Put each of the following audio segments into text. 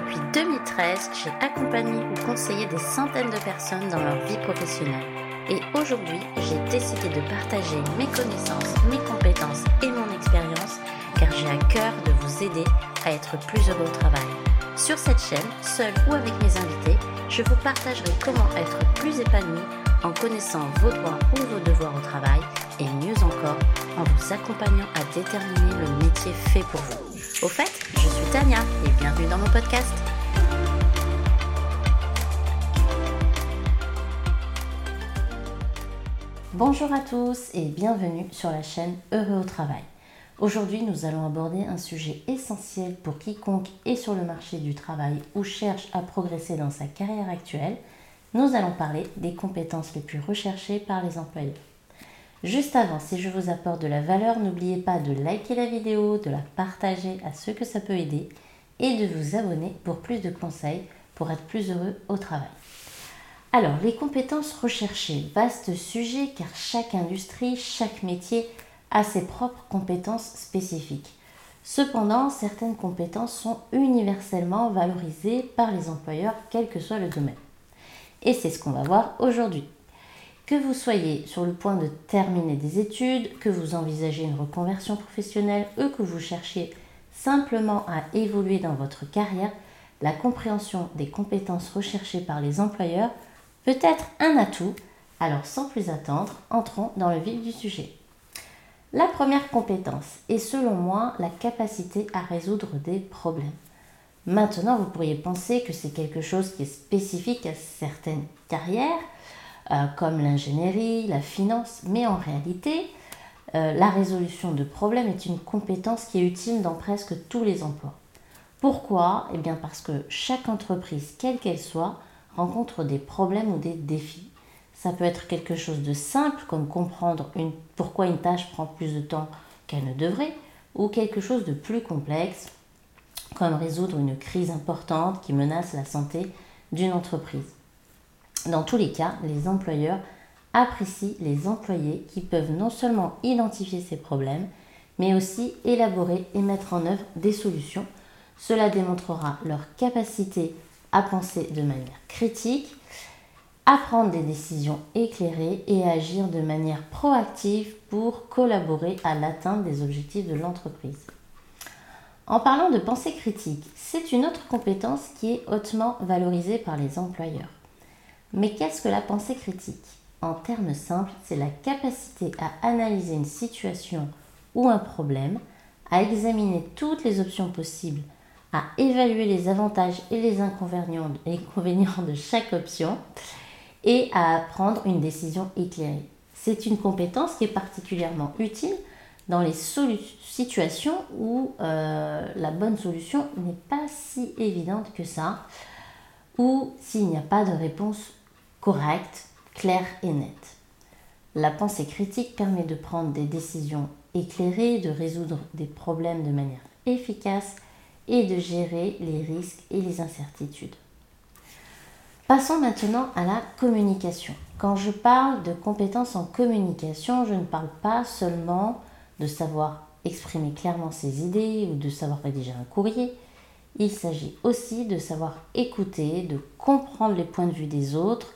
Depuis 2013, j'ai accompagné ou conseillé des centaines de personnes dans leur vie professionnelle. Et aujourd'hui, j'ai décidé de partager mes connaissances, mes compétences et mon expérience car j'ai à cœur de vous aider à être plus heureux au travail. Sur cette chaîne, seul ou avec mes invités, je vous partagerai comment être plus épanoui en connaissant vos droits ou vos devoirs au travail et mieux encore en vous accompagnant à déterminer le métier fait pour vous. Au fait, je suis Tania et bienvenue dans mon podcast. Bonjour à tous et bienvenue sur la chaîne Heureux au travail. Aujourd'hui, nous allons aborder un sujet essentiel pour quiconque est sur le marché du travail ou cherche à progresser dans sa carrière actuelle. Nous allons parler des compétences les plus recherchées par les employeurs. Juste avant, si je vous apporte de la valeur, n'oubliez pas de liker la vidéo, de la partager à ceux que ça peut aider et de vous abonner pour plus de conseils pour être plus heureux au travail. Alors, les compétences recherchées, vaste sujet car chaque industrie, chaque métier a ses propres compétences spécifiques. Cependant, certaines compétences sont universellement valorisées par les employeurs, quel que soit le domaine. Et c'est ce qu'on va voir aujourd'hui. Que vous soyez sur le point de terminer des études, que vous envisagez une reconversion professionnelle ou que vous cherchiez simplement à évoluer dans votre carrière, la compréhension des compétences recherchées par les employeurs peut être un atout. Alors sans plus attendre, entrons dans le vif du sujet. La première compétence est selon moi la capacité à résoudre des problèmes. Maintenant, vous pourriez penser que c'est quelque chose qui est spécifique à certaines carrières, euh, comme l'ingénierie, la finance, mais en réalité, euh, la résolution de problèmes est une compétence qui est utile dans presque tous les emplois. Pourquoi? Eh bien parce que chaque entreprise, quelle qu'elle soit, rencontre des problèmes ou des défis. Ça peut être quelque chose de simple, comme comprendre pourquoi une tâche prend plus de temps qu'elle ne devrait, ou quelque chose de plus complexe, comme résoudre une crise importante qui menace la santé d'une entreprise. Dans tous les cas, les employeurs apprécient les employés qui peuvent non seulement identifier ces problèmes, mais aussi élaborer et mettre en œuvre des solutions. Cela démontrera leur capacité à penser de manière critique, à prendre des décisions éclairées et à agir de manière proactive pour collaborer à l'atteinte des objectifs de l'entreprise. En parlant de pensée critique, c'est une autre compétence qui est hautement valorisée par les employeurs. Mais qu'est-ce que la pensée critique? En termes simples, c'est la capacité à analyser une situation ou un problème, à examiner toutes les options possibles, à évaluer les avantages et les inconvénients, de chaque option et à prendre une décision éclairée. C'est une compétence qui est particulièrement utile dans les situations où euh, la bonne solution n'est pas si évidente que ça, ou s'il n'y a pas de réponse correcte, claire et nette. La pensée critique permet de prendre des décisions éclairées, de résoudre des problèmes de manière efficace et de gérer les risques et les incertitudes. Passons maintenant à la communication. Quand je parle de compétences en communication, je ne parle pas seulement de savoir exprimer clairement ses idées ou de savoir rédiger un courrier. Il s'agit aussi de savoir écouter, de comprendre les points de vue des autres,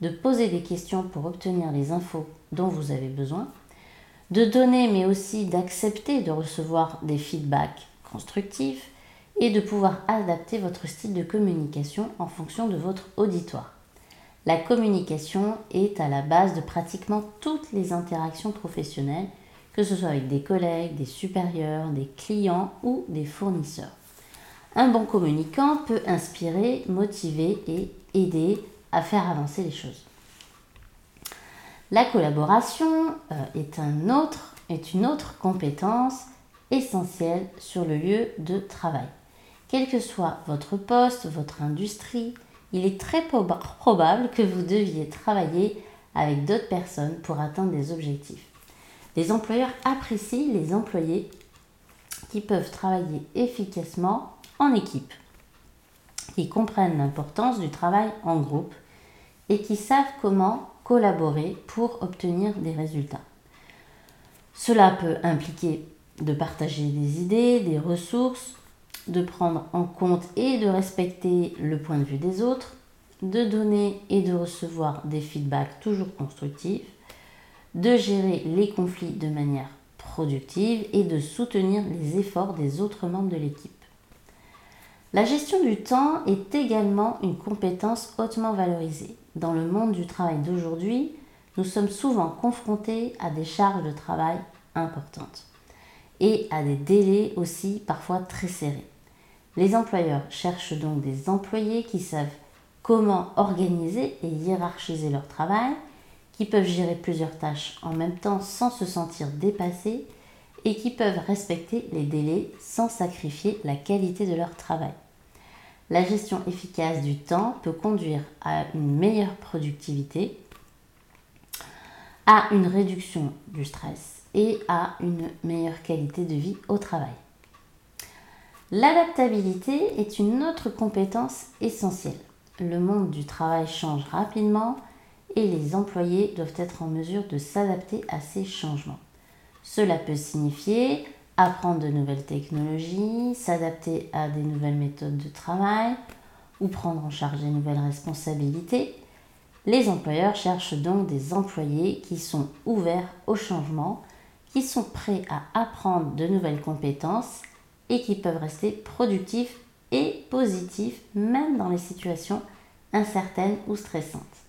de poser des questions pour obtenir les infos dont vous avez besoin, de donner mais aussi d'accepter de recevoir des feedbacks constructifs et de pouvoir adapter votre style de communication en fonction de votre auditoire. La communication est à la base de pratiquement toutes les interactions professionnelles, que ce soit avec des collègues, des supérieurs, des clients ou des fournisseurs. Un bon communicant peut inspirer, motiver et aider à faire avancer les choses. La collaboration euh, est, est une autre compétence essentielle sur le lieu de travail. Quel que soit votre poste, votre industrie, il est très probable que vous deviez travailler avec d'autres personnes pour atteindre des objectifs. Les employeurs apprécient les employés qui peuvent travailler efficacement en équipe comprennent l'importance du travail en groupe et qui savent comment collaborer pour obtenir des résultats. Cela peut impliquer de partager des idées, des ressources, de prendre en compte et de respecter le point de vue des autres, de donner et de recevoir des feedbacks toujours constructifs, de gérer les conflits de manière productive et de soutenir les efforts des autres membres de l'équipe. La gestion du temps est également une compétence hautement valorisée. Dans le monde du travail d'aujourd'hui, nous sommes souvent confrontés à des charges de travail importantes et à des délais aussi parfois très serrés. Les employeurs cherchent donc des employés qui savent comment organiser et hiérarchiser leur travail, qui peuvent gérer plusieurs tâches en même temps sans se sentir dépassés et qui peuvent respecter les délais sans sacrifier la qualité de leur travail. La gestion efficace du temps peut conduire à une meilleure productivité, à une réduction du stress et à une meilleure qualité de vie au travail. L'adaptabilité est une autre compétence essentielle. Le monde du travail change rapidement et les employés doivent être en mesure de s'adapter à ces changements. Cela peut signifier apprendre de nouvelles technologies, s'adapter à des nouvelles méthodes de travail ou prendre en charge des nouvelles responsabilités. Les employeurs cherchent donc des employés qui sont ouverts au changement, qui sont prêts à apprendre de nouvelles compétences et qui peuvent rester productifs et positifs même dans les situations incertaines ou stressantes.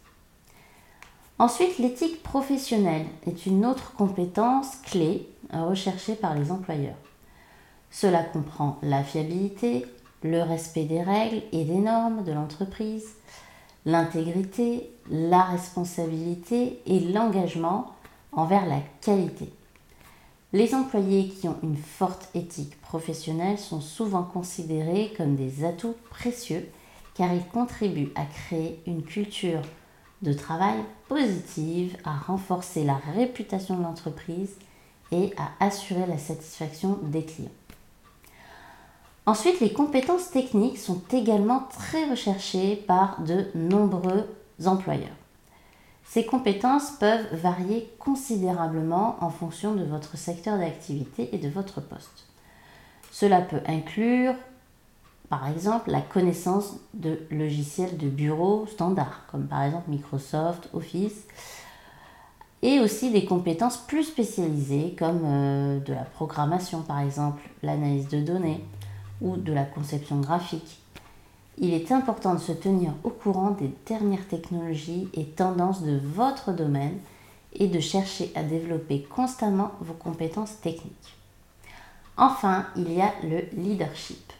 Ensuite, l'éthique professionnelle est une autre compétence clé recherchée par les employeurs. Cela comprend la fiabilité, le respect des règles et des normes de l'entreprise, l'intégrité, la responsabilité et l'engagement envers la qualité. Les employés qui ont une forte éthique professionnelle sont souvent considérés comme des atouts précieux car ils contribuent à créer une culture de travail positive, à renforcer la réputation de l'entreprise et à assurer la satisfaction des clients. Ensuite, les compétences techniques sont également très recherchées par de nombreux employeurs. Ces compétences peuvent varier considérablement en fonction de votre secteur d'activité et de votre poste. Cela peut inclure, par exemple, la connaissance de logiciels de bureau standards, comme par exemple Microsoft, Office, et aussi des compétences plus spécialisées, comme euh, de la programmation, par exemple, l'analyse de données ou de la conception graphique il est important de se tenir au courant des dernières technologies et tendances de votre domaine et de chercher à développer constamment vos compétences techniques. Enfin, il y a le leadership.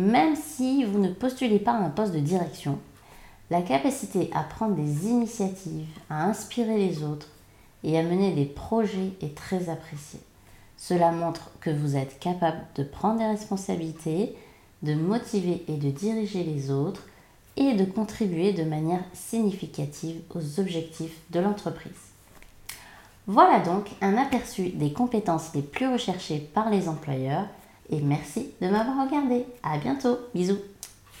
Même si vous ne postulez pas à un poste de direction, la capacité à prendre des initiatives, à inspirer les autres et à mener des projets est très appréciée. Cela montre que vous êtes capable de prendre des responsabilités, de motiver et de diriger les autres et de contribuer de manière significative aux objectifs de l'entreprise. Voilà donc un aperçu des compétences les plus recherchées par les employeurs et merci de m'avoir regardé. À bientôt. Bisous.